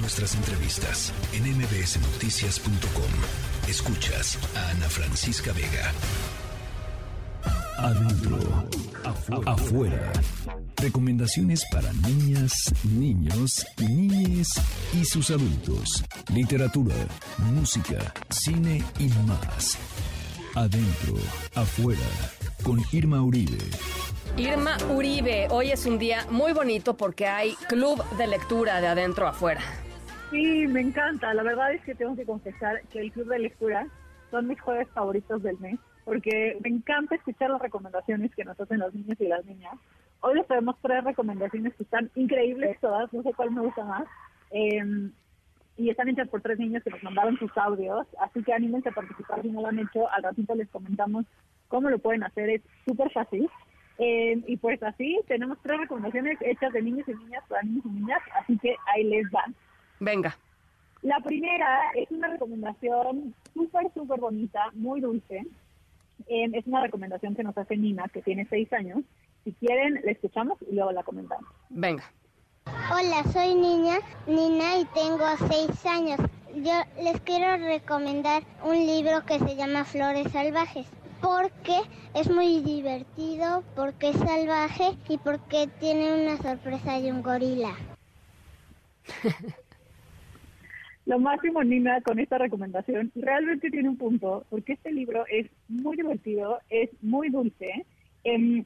nuestras entrevistas en mbsnoticias.com. Escuchas a Ana Francisca Vega. Adentro, afuera. Recomendaciones para niñas, niños, niñes y sus adultos. Literatura, música, cine y más. Adentro, afuera. Con Irma Uribe. Irma Uribe, hoy es un día muy bonito porque hay club de lectura de adentro afuera. Sí, me encanta. La verdad es que tengo que confesar que el club de lectura son mis jueves favoritos del mes porque me encanta escuchar las recomendaciones que nos hacen los niños y las niñas. Hoy les traemos tres recomendaciones que están increíbles todas, no sé cuál me gusta más. Em, y están hechas por tres niños que nos mandaron sus audios, así que anímense a participar si no lo han hecho. Al ratito les comentamos cómo lo pueden hacer, es súper fácil. Em, y pues así, tenemos tres recomendaciones hechas de niños y niñas para niños y niñas, así que ahí les van. Venga. La primera es una recomendación súper, súper bonita, muy dulce, Em, es una recomendación que nos hace Nina, que tiene seis años. Si quieren, la escuchamos y luego la comentamos. Venga. Hola, soy Niña, Nina y tengo seis años. Yo les quiero recomendar un libro que se llama Flores Salvajes porque es muy divertido, porque es salvaje y porque tiene una sorpresa de un gorila. lo máximo, Nina, con esta recomendación. Realmente tiene un punto, porque este libro es muy divertido, es muy dulce. Em,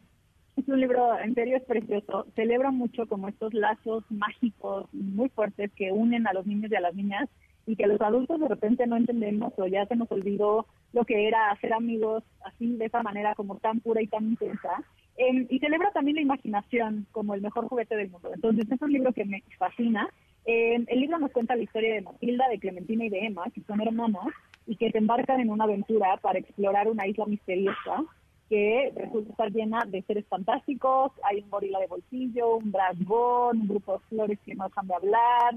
es un libro, en serio, es precioso. Celebra mucho como estos lazos mágicos muy fuertes que unen a los niños y a las niñas y que los adultos de repente no entendemos o ya se nos olvidó lo que era hacer amigos así, de esa manera como tan pura y tan intensa. Em, y celebra también la imaginación como el mejor juguete del mundo. Entonces es un libro que me fascina eh, el libro nos cuenta la historia de Matilda, de Clementina y de Emma, que son hermanas y que se embarcan en una aventura para explorar una isla misteriosa que resulta estar llena de seres fantásticos. Hay un gorila de bolsillo, un dragón, un grupo de flores que no dejan de hablar.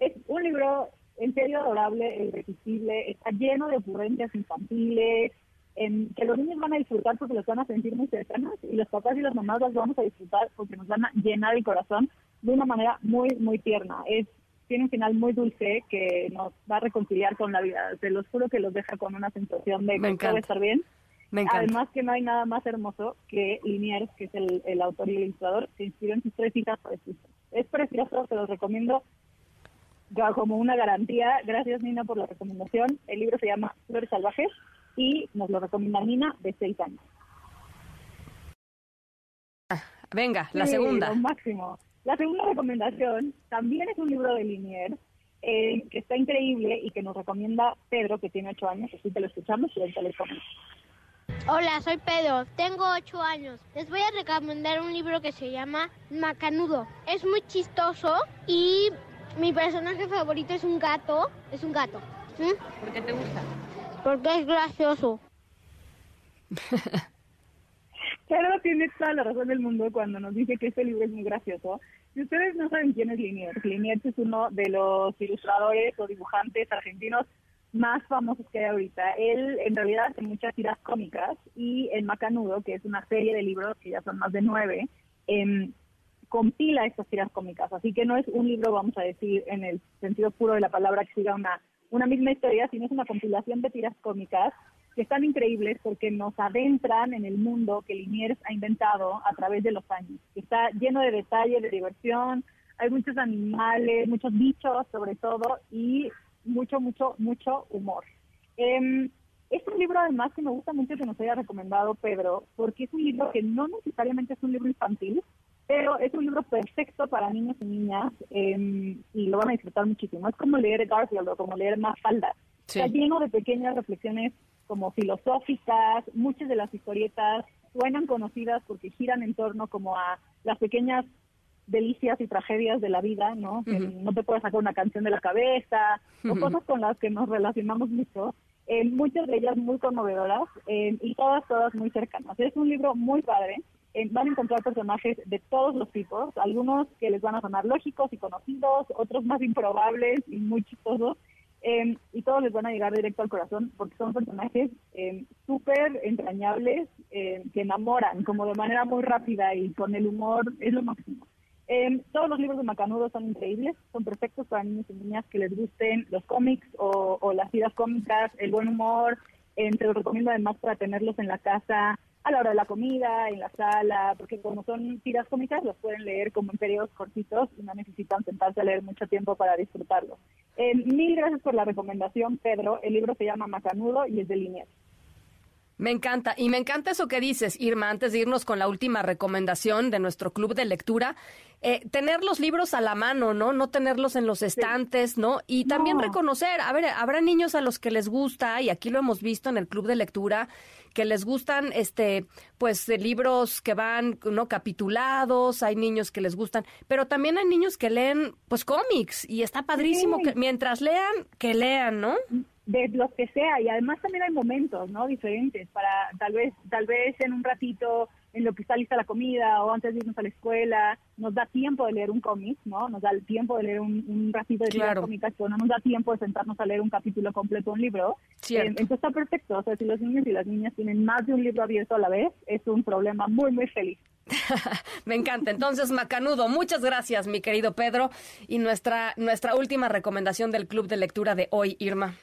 Es un libro en serio adorable, irresistible, está lleno de ocurrencias infantiles, en que los niños van a disfrutar porque los van a sentir muy cercanos y los papás y las mamás las vamos a disfrutar porque nos van a llenar el corazón de una manera muy, muy tierna. Es tiene un final muy dulce que nos va a reconciliar con la vida. Te los juro que los deja con una sensación de que todo estar bien. Me Además que no hay nada más hermoso que Liniers, que es el, autor y el ilustrador, se inspiró en sus tres hijas Es precioso, se los recomiendo como una garantía. Gracias Nina por la recomendación. El libro se llama Flores Salvajes y nos lo recomienda Nina de seis años. Ah, venga, la segunda. Lo máximo. La segunda recomendación también es un libro de Linier eh, que está increíble y que nos recomienda Pedro, que tiene ocho años, así que lo escuchamos y ahorita les comento. Hola, soy Pedro, tengo ocho años. Les voy a recomendar un libro que se llama Macanudo. Es muy chistoso y mi personaje favorito es un gato. Es un gato. ¿Por qué te gusta? Porque es gracioso. Pero tiene toda la razón del mundo cuando nos dice que este libro es muy gracioso. Si ustedes no saben quién es Liniers, Liniers es uno de los ilustradores o dibujantes argentinos más famosos que hay ahorita. Él en realidad hace muchas tiras cómicas y El Macanudo, que es una serie de libros que ya son más de nueve, em, compila estas tiras cómicas. Así que no es un libro, vamos a decir, en el sentido puro de la palabra que siga una, una misma historia, sino es una compilación de tiras cómicas que están increíbles porque nos adentran en el mundo que Liniers ha inventado a través de los años, está lleno de detalles, de diversión, hay muchos animales, muchos bichos sobre todo y mucho, mucho, mucho humor. Eh, es un libro además que me gusta mucho que nos haya recomendado Pedro, porque es un libro que no necesariamente es un libro infantil, pero es un libro perfecto para niños y niñas em, y lo van a disfrutar muchísimo. Es como leer Garfield o como leer Mafalda. Está lleno de pequeñas reflexiones como filosóficas, muchas de las historietas suenan conocidas porque giran en torno como a las pequeñas delicias y tragedias de la vida, ¿no? Que no te puedes sacar una canción de la cabeza, o cosas con las que nos relacionamos mucho, eh, muchas de ellas muy conmovedoras eh, y todas, todas muy cercanas. Es un libro muy padre. Eh, van a encontrar personajes de todos los tipos, algunos que les van a sonar lógicos y conocidos, otros más improbables y muy chistosos, Em, y todos les van a llegar directo al corazón porque son personajes eh, súper entrañables em, que enamoran como de manera muy rápida y con el humor es lo máximo. Todos los libros de Macanudo son increíbles, son perfectos para niños y niñas que les gusten los cómics o, las vidas cómicas, el buen humor. Eh, te los recomiendo además para tenerlos en la casa a la hora de la comida, en la sala, porque como son tiras cómicas, los pueden leer como en periodos cortitos y no necesitan sentarse a leer mucho tiempo para disfrutarlo. Eh, mil gracias por la recomendación, Pedro. El libro se llama Macanudo y es de Liniers. Me encanta. Y me encanta eso que dices, Irma, antes de irnos con la última recomendación de nuestro club de lectura. Eh, tener los libros a la mano, ¿no? No tenerlos en los estantes, ¿no? Y también reconocer, a ver, habrá niños a los que les gusta, y aquí lo hemos visto en el club de lectura, que les gustan, este, pues, libros que van, ¿no? Capitulados, hay niños que les gustan, pero también hay niños que leen, pues, cómics, y está padrísimo que mientras lean, que lean, ¿no? De lo que sea y además también hay momentos no diferentes para tal vez tal vez en un ratito en lo que está lista la comida o antes de irnos a la escuela nos da tiempo de leer un cómic no nos da el tiempo de leer un, ratito de claro. cómicas pero no nos da tiempo de sentarnos a leer un capítulo completo de un libro eh, entonces está perfecto o sea si los niños y las niñas tienen más de un libro abierto a la vez es un problema muy muy feliz Me encanta. Entonces, Macanudo, muchas gracias, mi querido Pedro. Y nuestra, nuestra última recomendación del club de lectura de hoy, Irma.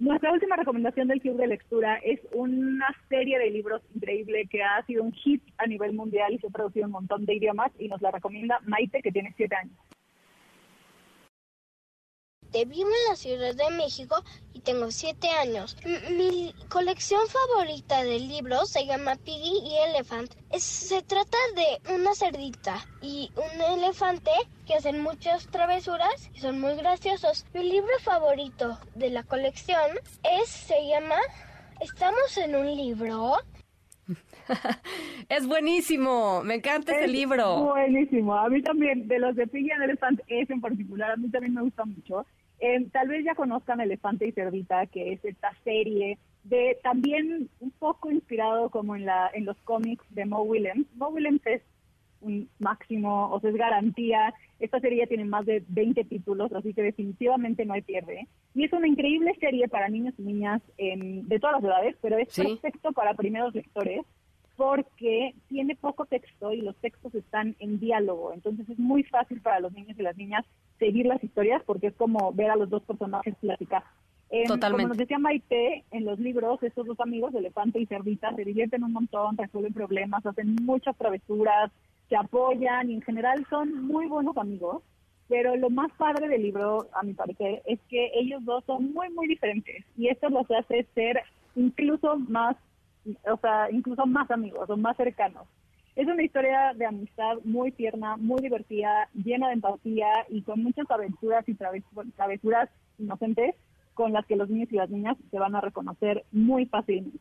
Nuestra última recomendación del Club de Lectura es una serie de libros increíble que ha sido un hit a nivel mundial y se ha producido un montón de idiomas y nos la recomienda Maite, que tiene siete años. Vivo en la Ciudad de México y tengo siete años. mi colección favorita de libros se llama Piggy y Elephant. se trata de una cerdita y un elefante que hacen muchas travesuras y son muy graciosos. Mi libro favorito de la colección es se llama Estamos en un libro. es buenísimo, me encanta ese libro. Buenísimo, a mí también, de los de Piggy y Elephant, ese en particular, a mí también me gusta mucho. Eh, tal vez ya conozcan Elefante y Cerdita, que es esta serie de también un poco inspirado como en la en los cómics de Mo Willems. Mo Willems es un máximo, o sea, es garantía. Esta serie ya tiene más de 20 títulos, así que definitivamente no hay pierde. Y es una increíble serie para niños y niñas de todas las edades, pero es perfecto para primeros lectores porque tiene poco texto y los textos están en diálogo. Entonces es muy fácil para los niños y las niñas seguir las historias porque es como ver a los dos personajes platicar. Totalmente. Como nos decía Maite, en los libros, estos dos amigos, Elefante y Cerdita, se divierten un montón, resuelven problemas, hacen muchas travesuras, se apoyan y en general son muy buenos amigos. Pero lo más padre del libro, a mi parecer, es que ellos dos son muy, muy diferentes. Y esto los hace ser incluso más o sea, incluso más amigos o más cercanos. Es una historia de amistad muy tierna, muy divertida, llena de empatía y con muchas aventuras y travesuras inocentes con las que los niños y las niñas se van a reconocer muy fácilmente.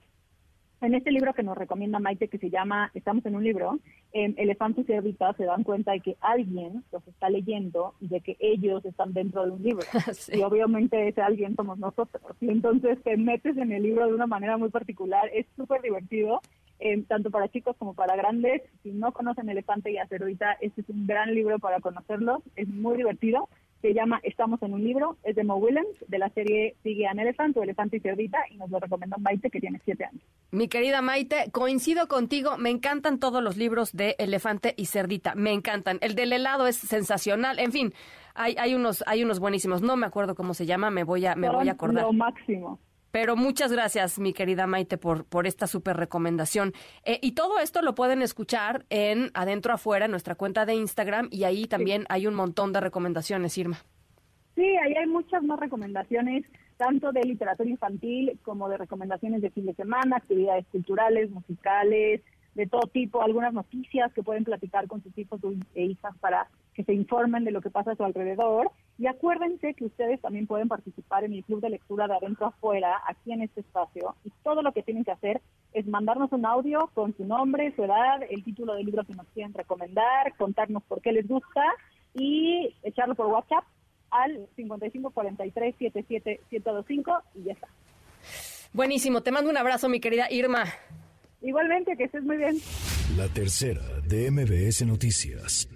En este libro que nos recomienda Maite, que se llama Estamos en un libro, eh, Elefante y Cerdita se dan cuenta de que alguien los está leyendo y de que ellos están dentro de un libro. Y obviamente ese alguien somos nosotros. Y entonces te metes en el libro de una manera muy particular. Es súper divertido, eh, tanto para chicos como para grandes. Si no conocen Elefante y a Cerdita, este es un gran libro para conocerlos. Es muy divertido se llama Estamos en un libro, es de Mo Willems, de la serie Sigue an Elephant o Elefante y Cerdita, y nos lo recomienda Maite, que tiene siete años. Mi querida Maite, coincido contigo, me encantan todos los libros de Elefante y Cerdita, me encantan. El del helado es sensacional, en fin, hay, hay, unos, hay unos buenísimos, no me acuerdo cómo se llama, me voy a, me voy a acordar. Lo máximo. Pero muchas gracias, mi querida Maite, por, por esta súper recomendación. Eh, y todo esto lo pueden escuchar en Adentro Afuera, nuestra cuenta de Instagram, y ahí también hay un montón de recomendaciones, Irma. Sí, ahí hay muchas más recomendaciones, tanto de literatura infantil como de recomendaciones de fin de semana, actividades culturales, musicales, de todo tipo, algunas noticias que pueden platicar con sus hijos e hijas para que se informen de lo que pasa a su alrededor. Y acuérdense que ustedes también pueden participar en el club de lectura de adentro afuera, aquí en este espacio. Y todo lo que tienen que hacer es mandarnos un audio con su nombre, su edad, el título del libro que nos quieren recomendar, contarnos por qué les gusta y echarlo por WhatsApp al 5543 77725 y ya está. Buenísimo, te mando un abrazo, mi querida Irma. Igualmente, que estés muy bien. La tercera de MBS Noticias.